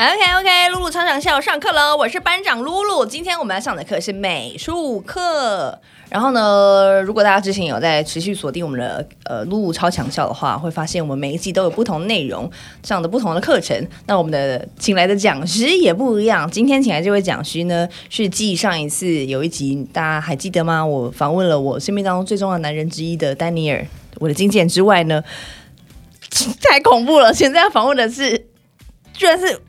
OK OK，露露超强笑上课喽！我是班长露露，今天我们要上的课是美术课。然后呢，如果大家之前有在持续锁定我们的呃露露超强笑的话，会发现我们每一季都有不同内容上的不同的课程。那我们的请来的讲师也不一样。今天请来这位讲师呢，是继上一次有一集大家还记得吗？我访问了我生命当中最重要男人之一的丹尼尔，我的经纪人之外呢，太恐怖了！现在要访问的是，居然是。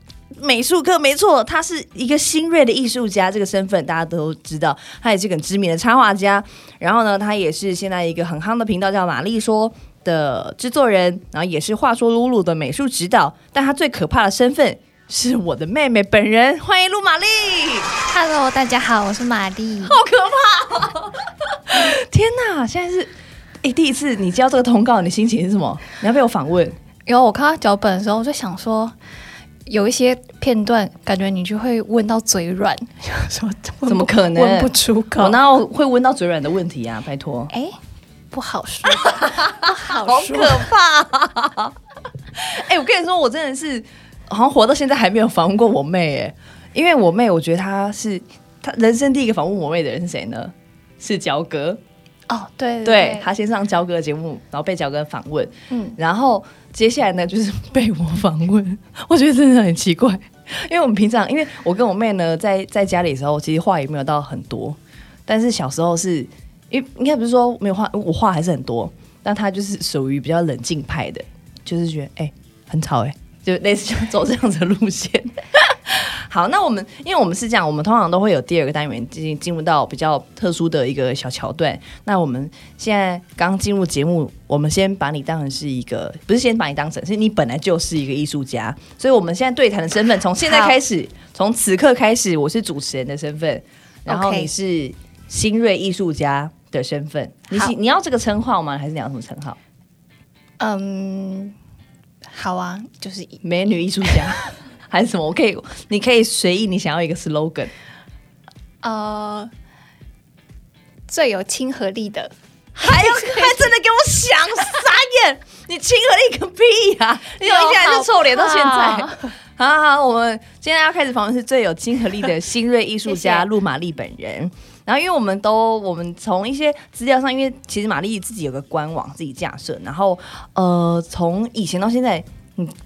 美术课没错，他是一个新锐的艺术家，这个身份大家都知道。他也是个知名的插画家，然后呢，他也是现在一个很夯的频道叫玛丽说的制作人，然后也是话说露露的美术指导。但他最可怕的身份是我的妹妹本人，欢迎陆玛丽。Hello，大家好，我是玛丽。好可怕！天哪，现在是哎第一次你交这个通告，你心情是什么？你要被我访问？然后我看到脚本的时候，我就想说。有一些片段，感觉你就会问到嘴软，说怎么可能问不出口？我那会问到嘴软的问题啊？拜托，哎，不好说，不好说，好可怕！哎，我跟你说，我真的是好像活到现在还没有访问过我妹，哎，因为我妹，我觉得她是她人生第一个访问我妹的人是谁呢？是焦哥。哦，对，对他先上焦哥的节目，然后被焦哥访问，嗯，然后接下来呢就是被我访问，我觉得真的很奇怪，因为我们平常，因为我跟我妹呢在在家里的时候，其实话也没有到很多，但是小时候是因为应该不是说没有话，我话还是很多，但他就是属于比较冷静派的，就是觉得哎很吵哎，就类似走这样子的路线。好，那我们因为我们是这样，我们通常都会有第二个单元进进入到比较特殊的一个小桥段。那我们现在刚进入节目，我们先把你当成是一个，不是先把你当成，是你本来就是一个艺术家。所以我们现在对谈的身份，从现在开始，从此刻开始，我是主持人的身份，然后你是新锐艺术家的身份。你你要这个称号吗？还是你要什么称号？嗯，好啊，就是美女艺术家。还是什么？我可以，你可以随意，你想要一个 slogan。呃，最有亲和力的，还有 还真的给我想傻眼！你亲和力个屁呀！你有一天还是臭脸到现在。好好 好，我们今天要开始访问是最有亲和力的新锐艺术家陆玛丽本人。然后，因为我们都我们从一些资料上，因为其实玛丽自己有个官网自己架设，然后呃，从以前到现在。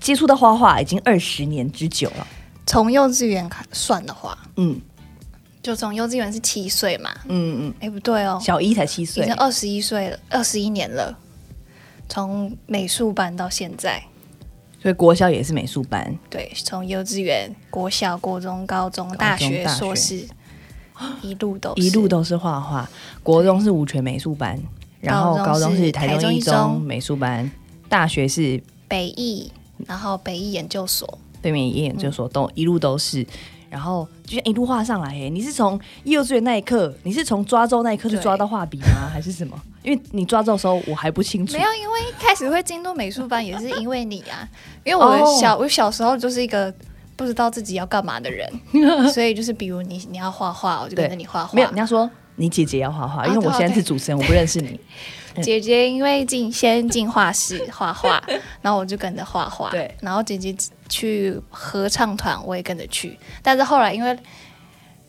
接触到画画已经二十年之久了。从幼稚园开算的话，嗯，就从幼稚园是七岁嘛，嗯嗯，哎不对哦，小一才七岁，已经二十一岁了，二十一年了。从美术班到现在，所以国小也是美术班。对，从幼稚园、国小、国中、高中、大学、硕士，一路都一路都是画画。国中是五泉美术班，然后高中是台中一中美术班，大学是北艺。然后北艺研究所，对面一研究所都一路都是，然后就像一路画上来。哎，你是从幼稚园那一刻，你是从抓周那一刻就抓到画笔吗？还是什么？因为你抓周的时候我还不清楚。没有，因为一开始会进入美术班也是因为你啊，因为我小我小时候就是一个不知道自己要干嘛的人，所以就是比如你你要画画，我就跟着你画画。没有，你要说你姐姐要画画，因为我现在是主持人，我不认识你。姐姐因为进先进画室画画，然后我就跟着画画。对，然后姐姐去合唱团，我也跟着去。但是后来因为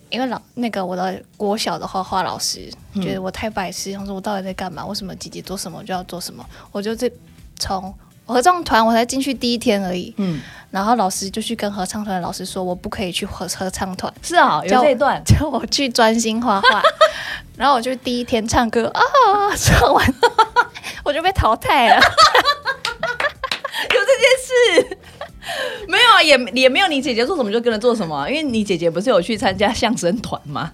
因为老那个我的国小的画画老师觉得我太白痴，他说我到底在干嘛？为什么姐姐做什么就要做什么？我就这从合唱团我才进去第一天而已。嗯，然后老师就去跟合唱团的老师说，我不可以去合合唱团。是啊，有这一段 叫我去专心画画。然后我就第一天唱歌啊，唱完 我就被淘汰了。有这件事？没有啊，也也没有。你姐姐做什么就跟着做什么，因为你姐姐不是有去参加相声团吗？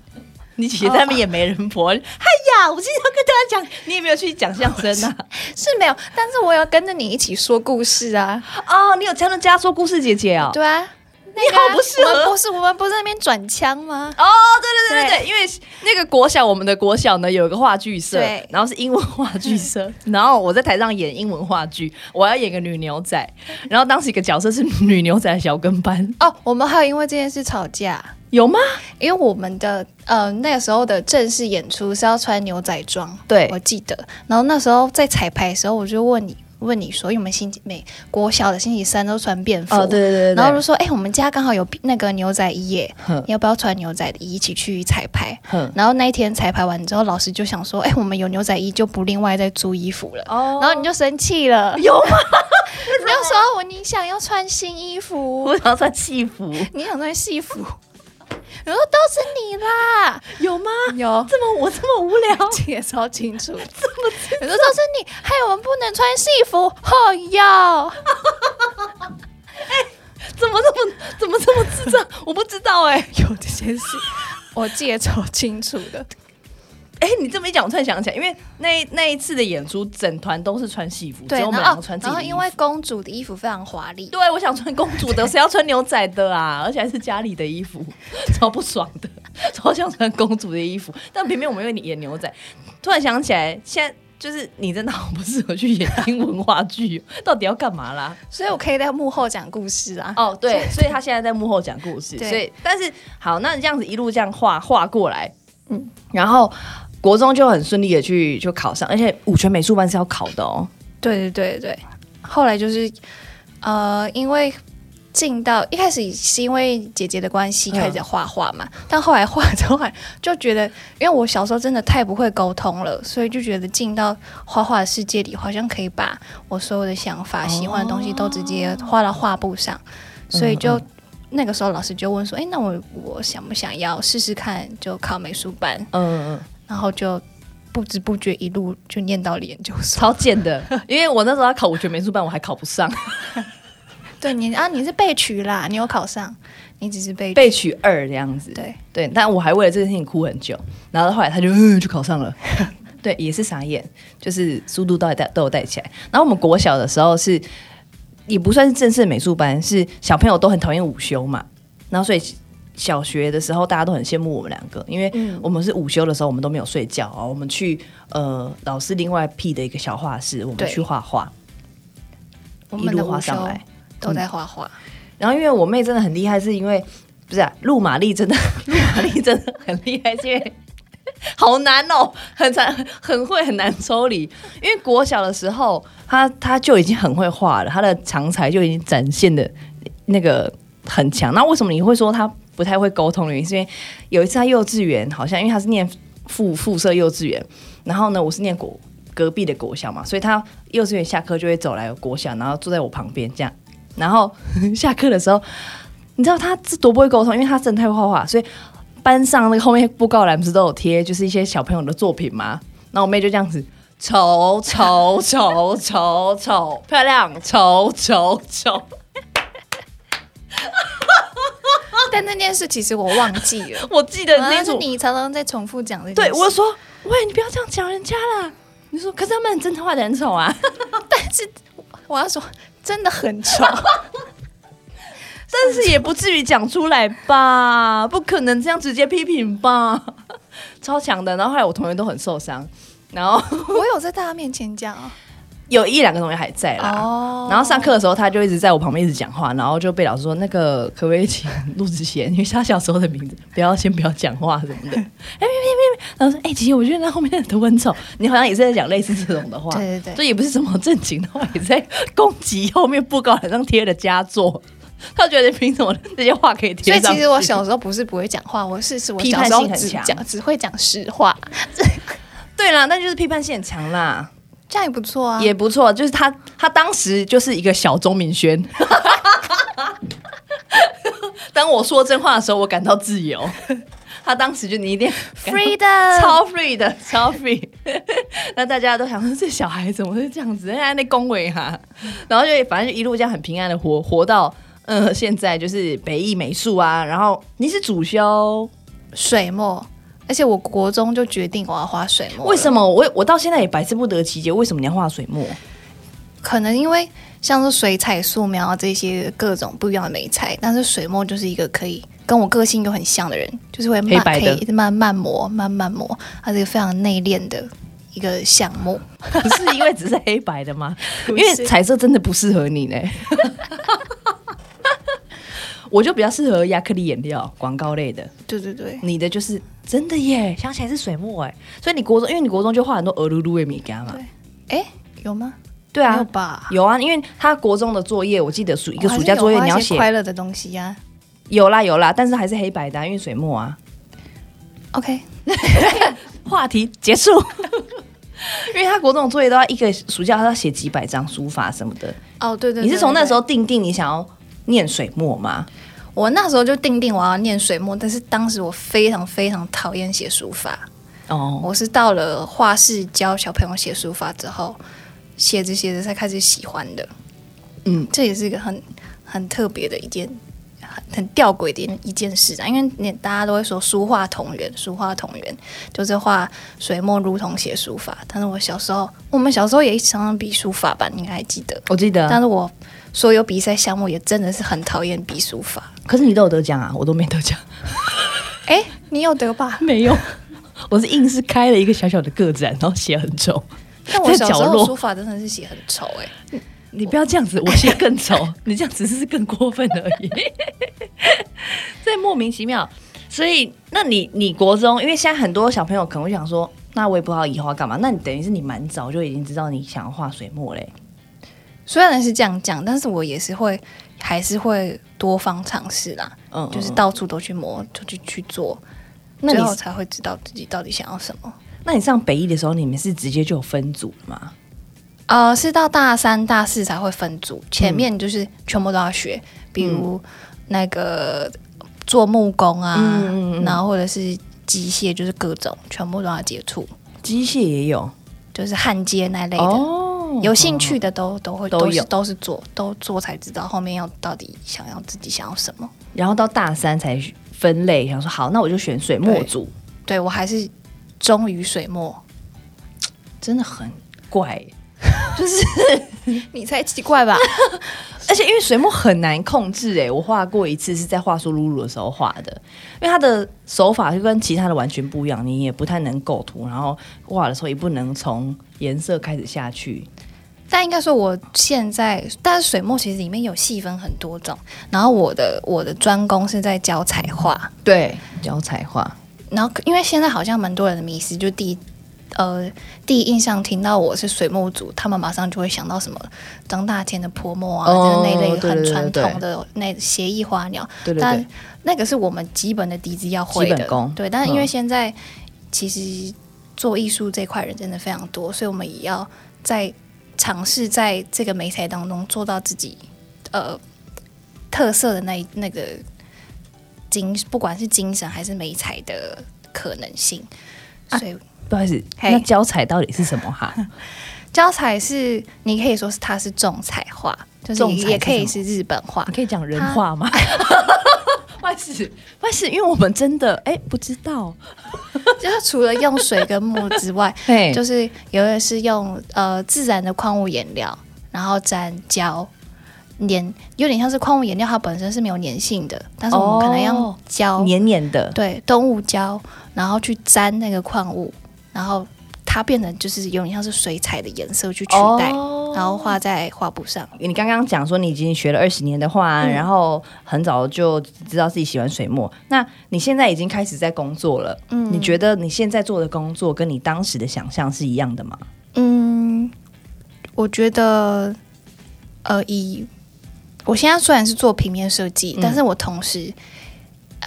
你姐姐他们也没人婆。哎呀，我今天要跟大家讲，你也没有去讲相声啊？是没有，但是我要跟着你一起说故事啊。哦，你有加入加说故事姐姐哦？对啊。你好不适合，不是我们不是那边转枪吗？哦，对对对对对，因为那个国小，我们的国小呢有一个话剧社，然后是英文话剧社，然后我在台上演英文话剧，我要演个女牛仔，然后当时一个角色是女牛仔的小跟班。哦，我们还有因为这件事吵架，有吗？因为我们的呃那个时候的正式演出是要穿牛仔装，对我记得，然后那时候在彩排的时候，我就问你。问你说，因为我们星期每国小的星期三都穿便服，哦，对对对，然后就说，哎，我们家刚好有那个牛仔衣耶，你要不要穿牛仔的衣一起去彩排？然后那一天彩排完之后，老师就想说，哎，我们有牛仔衣就不另外再租衣服了。哦，然后你就生气了，有吗？你就说我你想要穿新衣服，我想要穿戏服，你想穿戏服。我说都是你啦，有吗？有这么我这么无聊，记得超清楚。这么我说都是你，害我们不能穿戏服。哦哟，哎，怎么这么怎么这么智障？我不知道哎，有这件事，我记得超清楚的。哎，你这么一讲，我突然想起来，因为那那一次的演出，整团都是穿戏服，对，然后穿然后因为公主的衣服非常华丽，对，我想穿公主的，谁要穿牛仔的啊？而且还是家里的衣服，超不爽的，超想穿公主的衣服。但偏偏我们因为演牛仔，突然想起来，现在就是你真的好不适合去演英文话剧，到底要干嘛啦？所以我可以在幕后讲故事啊。哦，对，所以他现在在幕后讲故事，所以但是好，那你这样子一路这样画画过来，嗯，然后。国中就很顺利的去就考上，而且五全美术班是要考的哦。对对对对，后来就是呃，因为进到一开始是因为姐姐的关系开始画画嘛，但后来画着画就觉得，因为我小时候真的太不会沟通了，所以就觉得进到画画的世界里，好像可以把我所有的想法、喜欢的东西都直接画到画布上，所以就那个时候老师就问说：“哎，那我我想不想要试试看，就考美术班？”嗯嗯。然后就不知不觉一路就念到研究所，超贱的。因为我那时候要考五全美术班，我还考不上。对你啊，你是被取啦，你有考上，你只是被被取二这样子。对对，但我还为了这件事情哭很久。然后后来他就嗯就考上了，对，也是傻眼，就是速度都带都有带起来。然后我们国小的时候是也不算是正式美术班，是小朋友都很讨厌午休嘛，然后所以。小学的时候，大家都很羡慕我们两个，因为我们是午休的时候，我们都没有睡觉啊。我们去呃老师另外辟的一个小画室，我们去画画，一路画上来都在画画。然后因为我妹真的很厉害，是因为不是陆玛丽真的 路玛丽真的很厉害，是因为 好难哦，很难很会很难抽离。因为国小的时候，她她就已经很会画了，她的长才就已经展现的那个很强。那为什么你会说她？不太会沟通的原因，是因为有一次他幼稚园好像，因为他是念附附设幼稚园，然后呢，我是念国隔壁的国小嘛，所以他幼稚园下课就会走来国小，然后坐在我旁边这样，然后下课的时候，你知道他是多不会沟通，因为他真的太会画画，所以班上那个后面布告栏不是都有贴，就是一些小朋友的作品嘛，然后我妹就这样子，丑丑丑丑丑 漂亮，丑丑丑。但那件事其实我忘记了，我记得那是你常常在重复讲的。对，我说，喂，你不要这样讲人家了。你说，可是他们真的画的很丑啊。但是我要说，真的很丑。但是也不至于讲出来吧？不可能这样直接批评吧？超强的。然后后来我同学都很受伤。然后 我有在大家面前讲啊。有一两个同学还在啦，然后上课的时候他就一直在我旁边一直讲话，然后就被老师说那个可不可以请陆子贤，因为他小时候的名字，不要先不要讲话什么的。哎，别别别！然后说哎，姐姐，我觉得那后面的都很丑，你好像也是在讲类似这种的话，对对对，这也不是什么正经的话，也在攻击后面布告栏上贴的佳作。他觉得凭什么这些话可以贴？所以其实我小时候不是不会讲话，我是是我小时候只讲只会讲实话。对啦，那就是批判性很强啦。这样也不错啊，也不错。就是他，他当时就是一个小钟明轩。当我说真话的时候，我感到自由。他当时就你一定 free 的，超 free 的，超 free。那大家都想说，这小孩怎么会这样子？人家那恭维哈，然后就反正就一路这样很平安的活活到嗯，现在就是北艺美术啊。然后你是主修水墨。而且我国中就决定我要画水墨。为什么我我到现在也百思不得其解，为什么你要画水墨？可能因为像是水彩、素描这些各种不一样的美彩，但是水墨就是一个可以跟我个性又很像的人，就是会慢可以慢慢磨、慢慢磨，它是一个非常内敛的一个项目。不是因为只是黑白的吗？因为彩色真的不适合你呢。我就比较适合亚克力颜料，广告类的。对对对，你的就是真的耶，想起来是水墨哎。所以你国中，因为你国中就画很多鹅噜噜的米干嘛。对，哎，有吗？对啊，有吧？有啊，因为他国中的作业，我记得暑一个暑假作业你要写快乐的东西呀。有啦有啦，但是还是黑白的，因为水墨啊。OK，话题结束。因为他国中的作业都要一个暑假，他要写几百张书法什么的。哦，对对。你是从那时候定定你想要念水墨吗？我那时候就定定我要念水墨，但是当时我非常非常讨厌写书法。哦。我是到了画室教小朋友写书法之后。写着写着才开始喜欢的，嗯，这也是一个很很特别的一件很很吊诡的一件事啊，因为你大家都会说书画同源，书画同源就是画水墨如同写书法。但是我小时候，我们小时候也常常比书法吧，你应该还记得？我记得。但是我所有比赛项目也真的是很讨厌比书法。可是你都有得奖啊，我都没得奖。哎，你有得吧？没有，我是硬是开了一个小小的个展，然后写很丑。但我小时候书法真的是写很丑哎，你不要这样子，我写更丑，你这样只是更过分而已，这莫名其妙。所以，那你你国中，因为现在很多小朋友可能会想说，那我也不知道以后要干嘛。那你等于是你蛮早就已经知道你想要画水墨嘞。虽然是这样讲，但是我也是会还是会多方尝试啦，嗯，就是到处都去摸，就去去做，最后才会知道自己到底想要什么。那你上北艺的时候，你们是直接就有分组吗？呃，是到大三、大四才会分组，前面就是全部都要学，比如那个做木工啊，然后或者是机械，就是各种全部都要接触。机械也有，就是焊接那类的，有兴趣的都都会都有，都是做，都做才知道后面要到底想要自己想要什么。然后到大三才分类，想说好，那我就选水墨组。对我还是。忠于水墨，真的很怪，就是你才奇怪吧？而且因为水墨很难控制，哎，我画过一次是在画出露露的时候画的，因为它的手法就跟其他的完全不一样，你也不太能构图，然后画的时候也不能从颜色开始下去。但应该说，我现在，但是水墨其实里面有细分很多种，然后我的我的专攻是在教彩画，对，教彩画。然后，因为现在好像蛮多人的迷思，就第呃第一印象听到我是水墨组，他们马上就会想到什么张大千的泼墨啊，就是那类很传统的那协议花鸟。对对但那个是我们基本的底子要会的。对，但是因为现在其实做艺术这块人真的非常多，所以我们也要在尝试在这个美彩当中做到自己呃特色的那那个。精不管是精神还是美材的可能性，所以不好意思，那教彩到底是什么哈？教彩是你可以说是它是重彩画，就是也可以是日本画，你可以讲人话吗？不好意思，不好意思，因为我们真的哎不知道，就是除了用水跟墨之外，就是有的是用呃自然的矿物颜料，然后粘胶。粘有点像是矿物颜料，它本身是没有粘性的，但是我们可能要胶黏黏的，对，动物胶，然后去粘那个矿物，然后它变成就是有点像是水彩的颜色去取代，然后画在画布上。你刚刚讲说你已经学了二十年的画，然后很早就知道自己喜欢水墨，那你现在已经开始在工作了，嗯，你觉得你现在做的工作跟你当时的想象是一样的吗？嗯，我觉得，呃，以我现在虽然是做平面设计，但是我同时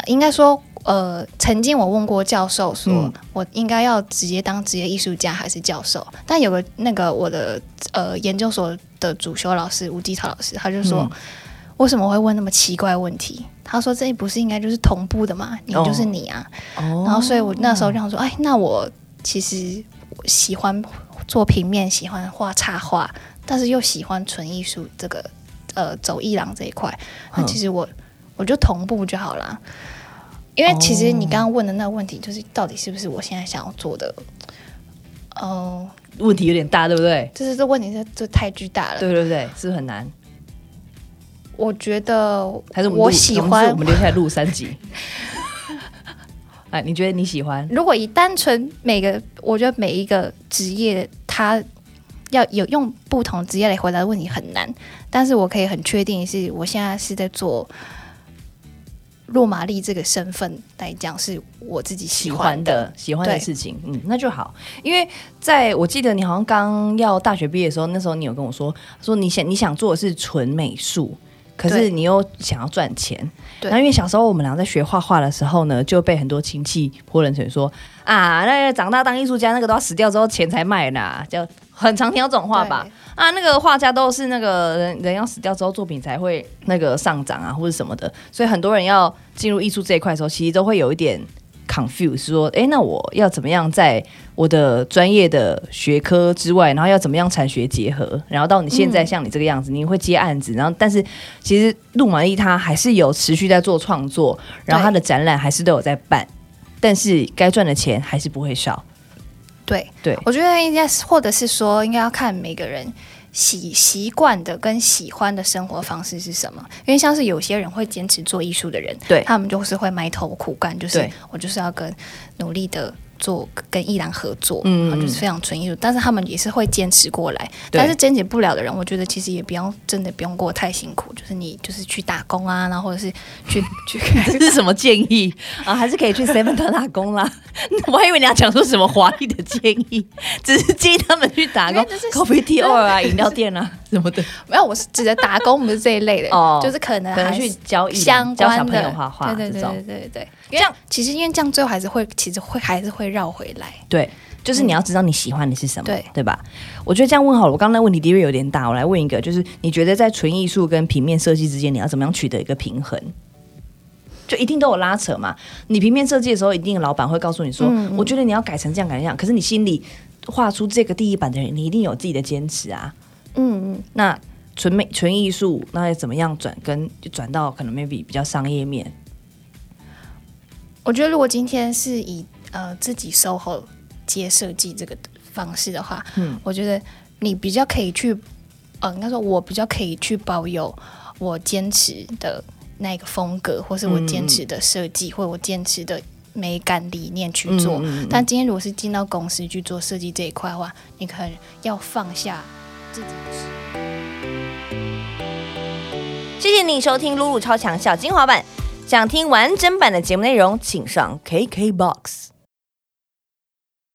应该说，呃，曾经我问过教授，说我应该要直接当职业艺术家还是教授？但有个那个我的呃研究所的主修老师吴基涛老师，他就说为什么会问那么奇怪问题？他说这不是应该就是同步的吗？你就是你啊。然后所以我那时候就想说，哎，那我其实喜欢做平面，喜欢画插画，但是又喜欢纯艺术这个。呃，走艺廊这一块，那其实我我就同步就好了，因为其实你刚刚问的那个问题，就是到底是不是我现在想要做的？哦，问题有点大，对不对？就是这问题是这太巨大了，对对对，是不是很难？我觉得还是我喜欢我们留下来录三集。哎，你觉得你喜欢？如果以单纯每个，我觉得每一个职业，它要有用不同职业来回答的问题很难。但是我可以很确定是，我现在是在做洛玛丽这个身份来讲，是我自己喜欢的喜欢的事情。嗯，那就好。因为在我记得你好像刚要大学毕业的时候，那时候你有跟我说，说你想你想做的是纯美术。可是你又想要赚钱，然后因为小时候我们俩在学画画的时候呢，就被很多亲戚泼冷水说啊，那长大当艺术家那个都要死掉之后钱才卖呢，就很常听到这种话吧？啊，那个画家都是那个人人要死掉之后作品才会那个上涨啊，或者什么的，所以很多人要进入艺术这一块的时候，其实都会有一点。confuse 说，哎，那我要怎么样在我的专业的学科之外，然后要怎么样产学结合，然后到你现在像你这个样子，你会接案子，然后但是其实陆满意他还是有持续在做创作，然后他的展览还是都有在办，但是该赚的钱还是不会少。对对，我觉得应该是，或者是说，应该要看每个人。习习惯的跟喜欢的生活方式是什么？因为像是有些人会坚持做艺术的人，对他们就是会埋头苦干，就是我就是要跟努力的。做跟艺兰合作，嗯，就是非常纯艺术，但是他们也是会坚持过来。但是坚持不了的人，我觉得其实也不用真的不用过太辛苦，就是你就是去打工啊，然后或者是去 去，这是什么建议 啊？还是可以去 Seven 打工啦？我还以为你要讲出什么华丽的建议，只是建议他们去打工，coffee tea 啊，饮料店啊什么的。没有，我是指的打工，不是这一类的，哦，就是可能还去教相关的画画，对对对对对对。这样其实因为这样最后还是会，其实会还是会绕回来。对，就是你要知道你喜欢的是什么，对对吧？我觉得这样问好了。我刚刚那问题的确有点大，我来问一个，就是你觉得在纯艺术跟平面设计之间，你要怎么样取得一个平衡？就一定都有拉扯嘛？你平面设计的时候，一定老板会告诉你说，我觉得你要改成这样改成这样。可是你心里画出这个第一版的人，你一定有自己的坚持啊。嗯嗯。那纯美纯艺术，那要怎么样转？跟就转到可能 maybe 比较商业面？我觉得，如果今天是以呃自己 SOHO 接设计这个方式的话，嗯，我觉得你比较可以去，呃，应该说，我比较可以去保有我坚持的那个风格，或是我坚持的设计，或我坚持的美感理念去做。但今天如果是进到公司去做设计这一块的话，你可能要放下自己的。谢谢你收听露露超强小精华版。想听完整版的节目内容，请上 KKBOX。